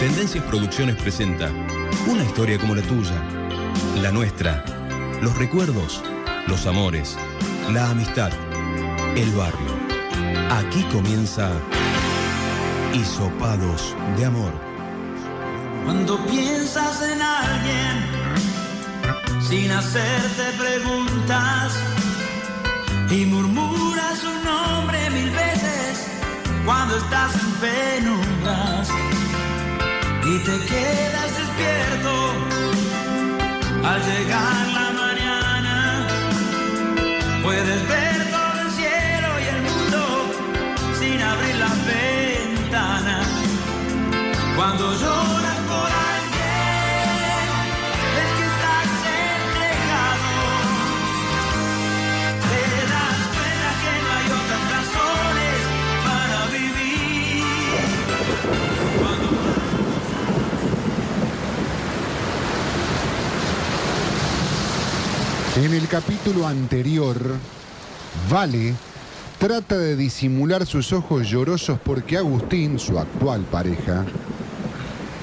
Tendencias Producciones presenta una historia como la tuya, la nuestra, los recuerdos, los amores, la amistad, el barrio. Aquí comienza Hisopados de Amor. Cuando piensas en alguien sin hacerte preguntas y murmuras su nombre mil veces cuando estás en penumbras y te quedas despierto al llegar la mañana. Puedes ver todo el cielo y el mundo sin abrir la ventana. Cuando lloras capítulo anterior, Vale trata de disimular sus ojos llorosos porque Agustín, su actual pareja,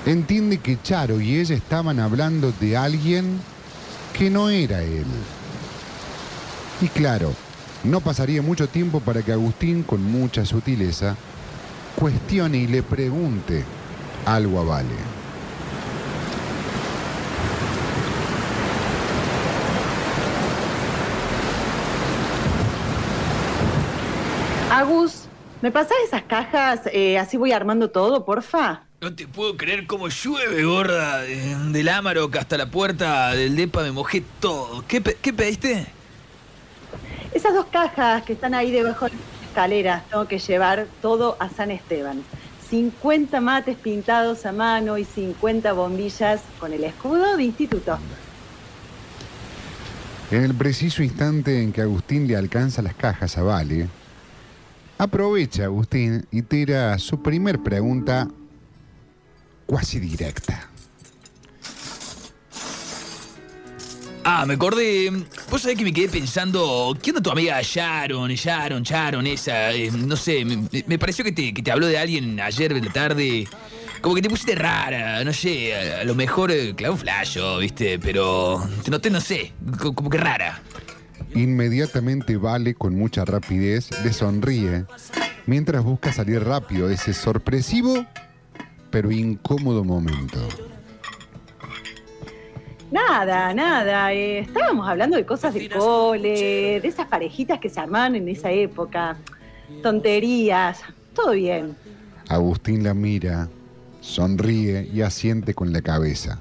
entiende que Charo y ella estaban hablando de alguien que no era él. Y claro, no pasaría mucho tiempo para que Agustín, con mucha sutileza, cuestione y le pregunte algo a Vale. Agus, ¿me pasás esas cajas? Eh, así voy armando todo, porfa. No te puedo creer cómo llueve, gorda. Del Amarok hasta la puerta del DEPA me mojé todo. ¿Qué, pe- qué pediste? Esas dos cajas que están ahí debajo de la escalera, tengo que llevar todo a San Esteban. 50 mates pintados a mano y 50 bombillas con el escudo de instituto. En el preciso instante en que Agustín le alcanza las cajas a Vale, aprovecha Agustín y tira su primer pregunta cuasi directa. Ah, me acordé. Vos sabés que me quedé pensando. ¿Qué onda tu amiga Sharon, Sharon, Sharon, esa? Eh, no sé, me, pareció que te, que te habló de alguien ayer de la tarde. Como que te pusiste rara, no sé. A, lo mejor, eh, claro, un flasho, ¿viste? Pero te noté, no sé, co- como que rara. Inmediatamente Vale, con mucha rapidez, le sonríe mientras busca salir rápido de ese sorpresivo pero incómodo momento. Nada, nada. eh, estábamos hablando de cosas de cole, de esas parejitas que se armaban en esa época. Tonterías. Todo bien. Agustín la mira, sonríe y asiente con la cabeza.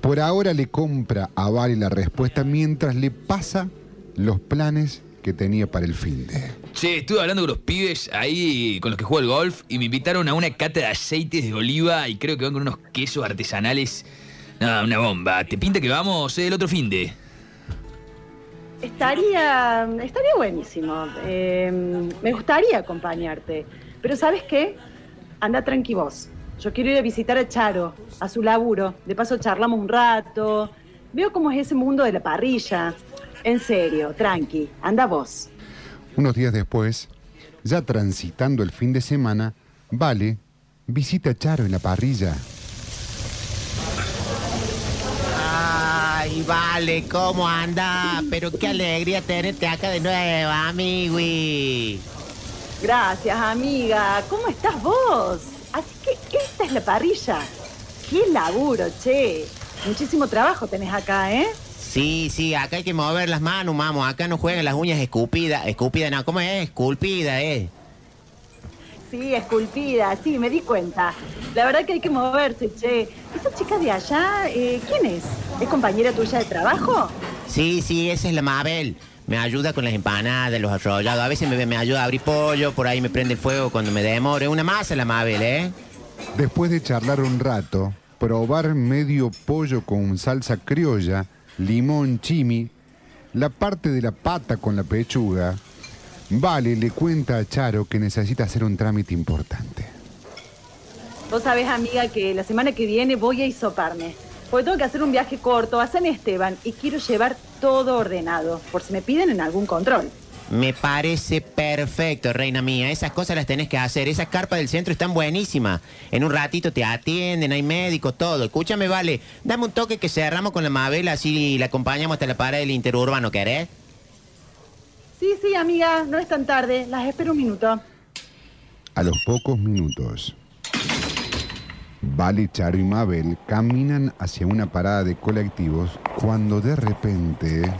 Por ahora le compra a Vale la respuesta mientras le pasa los planes que tenía para el fin de. Che, estuve hablando con los pibes ahí con los que juego al golf y me invitaron a una cata de aceites de oliva y creo que van con unos quesos artesanales. No, una bomba. ¿Te pinta que vamos eh, el otro fin de? Estaría, estaría buenísimo. Eh, me gustaría acompañarte. Pero ¿sabes qué? Anda tranqui vos. Yo quiero ir a visitar a Charo, a su laburo. De paso charlamos un rato. Veo cómo es ese mundo de la parrilla. En serio, tranqui. Anda vos. Unos días después, ya transitando el fin de semana, Vale visita a Charo en la parrilla. Ay, vale, ¿cómo anda? Pero qué alegría tenerte acá de nuevo, amigui. Gracias, amiga. ¿Cómo estás vos? Así que esta es la parrilla. Qué laburo, che. Muchísimo trabajo tenés acá, ¿eh? Sí, sí, acá hay que mover las manos, mamo. Acá no juegan las uñas escupidas. Escupida, no, ¿cómo es? Esculpida, eh. Sí, esculpida, sí, me di cuenta. La verdad que hay que moverse, che. ¿Esa chica de allá, eh, quién es? ¿Es compañera tuya de trabajo? Sí, sí, esa es la Mabel. Me ayuda con las empanadas, los arrollados. A veces me, me ayuda a abrir pollo, por ahí me prende el fuego cuando me demore. Una masa la Mabel, ¿eh? Después de charlar un rato, probar medio pollo con salsa criolla, limón chimi, la parte de la pata con la pechuga, Vale le cuenta a Charo que necesita hacer un trámite importante. Vos sabés, amiga, que la semana que viene voy a hisoparme. Porque tengo que hacer un viaje corto a San Esteban y quiero llevar todo ordenado, por si me piden en algún control. Me parece perfecto, reina mía. Esas cosas las tenés que hacer. Esas carpas del centro están buenísimas. En un ratito te atienden, hay médico, todo. Escúchame, vale. Dame un toque que cerramos con la Mabel, así la acompañamos hasta la parada del interurbano, ¿querés? Sí, sí, amiga, no es tan tarde. Las espero un minuto. A los pocos minutos, Vale, Charo y Mabel caminan hacia una parada de colectivos cuando de repente...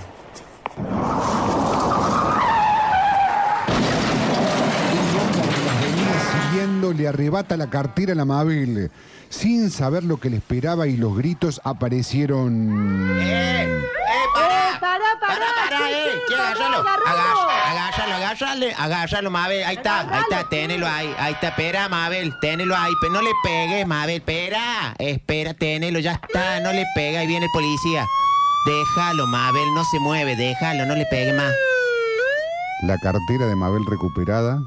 le arrebata la cartera a la Mabel. Sin saber lo que le esperaba y los gritos aparecieron... ¡Eh! ¡Eh, ¡Eh, pará, pará! pará, Sí, eh! pará, Agárralo, agárralo, agárrale, agárralo, Mabel. Ahí está, ahí está, Agárralo, ténelo ahí, ahí está, espera, Mabel, ténelo ahí, pero no le pegues, Mabel, espera, espera, ténelo, ya está, no le pega, ahí viene el policía. Déjalo, Mabel, no se mueve, déjalo, no le pegue más. La cartera de Mabel recuperada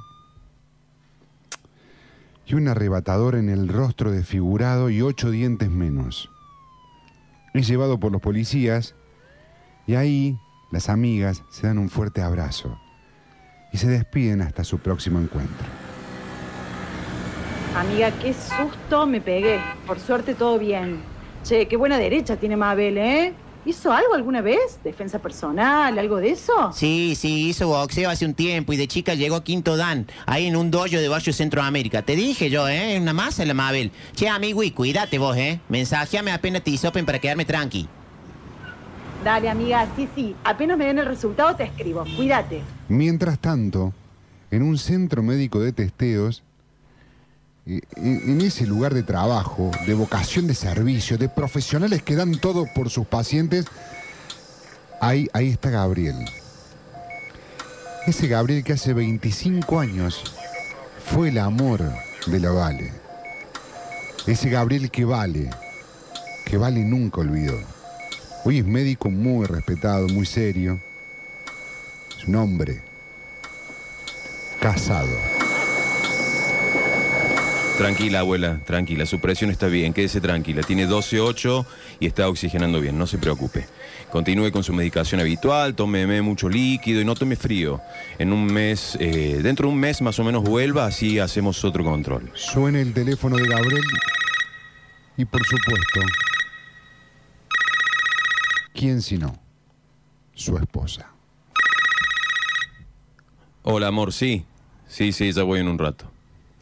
y un arrebatador en el rostro desfigurado y ocho dientes menos. Es llevado por los policías y ahí las amigas se dan un fuerte abrazo y se despiden hasta su próximo encuentro. Amiga, qué susto me pegué. Por suerte todo bien. Che, qué buena derecha tiene Mabel, ¿eh? ¿Hizo algo alguna vez? ¿Defensa personal? ¿Algo de eso? Sí, sí, hizo boxeo hace un tiempo y de chica llegó a Quinto Dan, ahí en un dojo de Barrio Centroamérica. Te dije yo, ¿eh? Una masa la Mabel. Che, amigo, y cuídate vos, ¿eh? Mensajeame apenas te hisopen para quedarme tranqui. Dale, amiga, sí, sí. Apenas me den el resultado te escribo. Cuídate. Mientras tanto, en un centro médico de testeos, en ese lugar de trabajo, de vocación de servicio, de profesionales que dan todo por sus pacientes, ahí, ahí está Gabriel. Ese Gabriel que hace 25 años fue el amor de la Vale. Ese Gabriel que vale, que Vale nunca olvidó. Hoy es médico muy respetado, muy serio. Es un hombre casado. Tranquila, abuela, tranquila. Su presión está bien, quédese tranquila. Tiene 12.8 y está oxigenando bien, no se preocupe. Continúe con su medicación habitual, tómeme mucho líquido y no tome frío. En un mes, eh, dentro de un mes más o menos vuelva, así hacemos otro control. Suena el teléfono de Gabriel y por supuesto, ¿quién si no? Su esposa. Hola, amor, sí. Sí, sí, ya voy en un rato.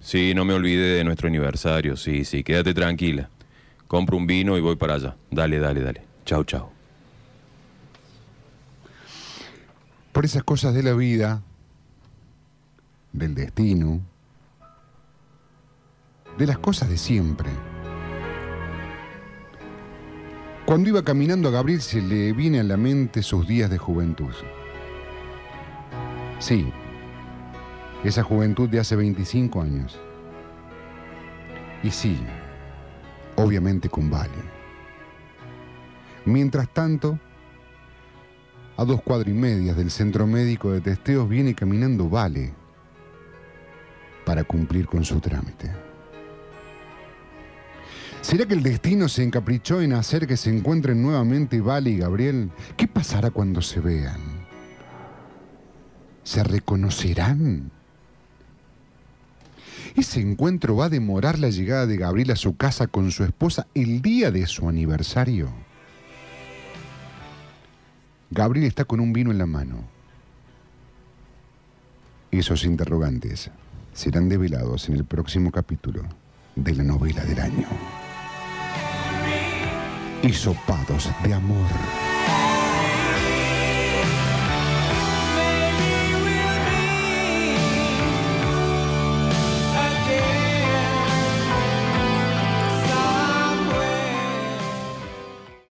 Sí, no me olvide de nuestro aniversario. Sí, sí, quédate tranquila. Compro un vino y voy para allá. Dale, dale, dale. Chau, chau. Por esas cosas de la vida, del destino, de las cosas de siempre. Cuando iba caminando a Gabriel se le viene a la mente sus días de juventud. Sí, esa juventud de hace 25 años. Y sí, obviamente con Vale. Mientras tanto, a dos cuadras y medias del centro médico de testeos viene caminando Vale para cumplir con su trámite. ¿Será que el destino se encaprichó en hacer que se encuentren nuevamente Vale y Gabriel? ¿Qué pasará cuando se vean? ¿Se reconocerán? Ese encuentro va a demorar la llegada de Gabriel a su casa con su esposa el día de su aniversario. Gabriel está con un vino en la mano. Esos interrogantes serán develados en el próximo capítulo de la novela del año. Hisopados de amor.